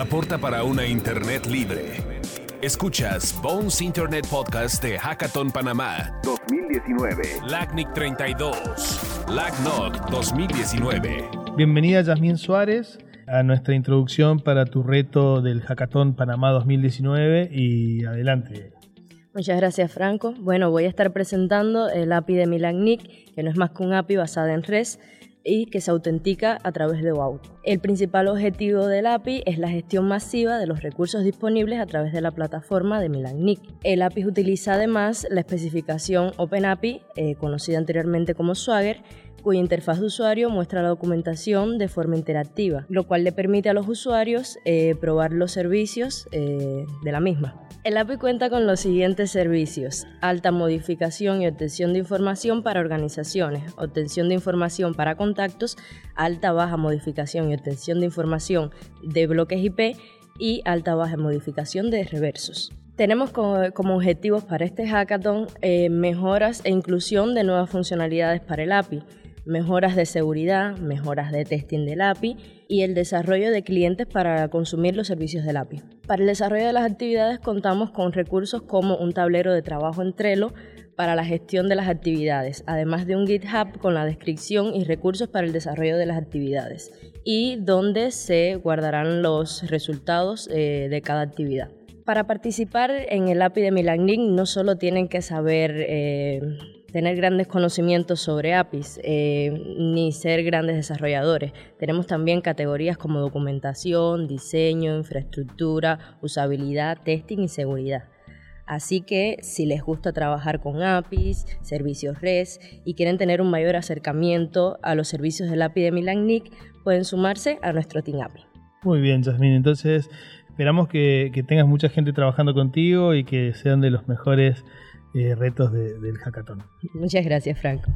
aporta para una Internet libre. Escuchas Bones Internet Podcast de Hackathon Panamá 2019. LACNIC 32. LACNOC 2019. Bienvenida Yasmín Suárez a nuestra introducción para tu reto del Hackathon Panamá 2019 y adelante. Muchas gracias Franco. Bueno, voy a estar presentando el API de MilanNIC, que no es más que un API basada en REST y que se autentica a través de OAuth. El principal objetivo del API es la gestión masiva de los recursos disponibles a través de la plataforma de MilanNIC. El API utiliza además la especificación OpenAPI, eh, conocida anteriormente como Swagger, cuya interfaz de usuario muestra la documentación de forma interactiva, lo cual le permite a los usuarios eh, probar los servicios eh, de la misma. El API cuenta con los siguientes servicios. Alta modificación y obtención de información para organizaciones, obtención de información para contactos, alta baja modificación y obtención de información de bloques IP y alta baja modificación de reversos. Tenemos como, objetivos para este hackathon eh, mejoras e inclusión de nuevas funcionalidades para el API mejoras de seguridad, mejoras de testing del API y el desarrollo de clientes para consumir los servicios del API. Para el desarrollo de las actividades contamos con recursos como un tablero de trabajo en Trello para la gestión de las actividades, además de un GitHub con la descripción y recursos para el desarrollo de las actividades y donde se guardarán los resultados eh, de cada actividad. Para participar en el API de Milanlink no solo tienen que saber eh, tener grandes conocimientos sobre APIs eh, ni ser grandes desarrolladores. Tenemos también categorías como documentación, diseño, infraestructura, usabilidad, testing y seguridad. Así que si les gusta trabajar con APIs, servicios REST y quieren tener un mayor acercamiento a los servicios del API de MilanNIC, pueden sumarse a nuestro Team API. Muy bien, Jasmine. Entonces, esperamos que, tengas mucha gente trabajando contigo y que sean de los mejores eh, retos del hackathon. Muchas gracias, Franco.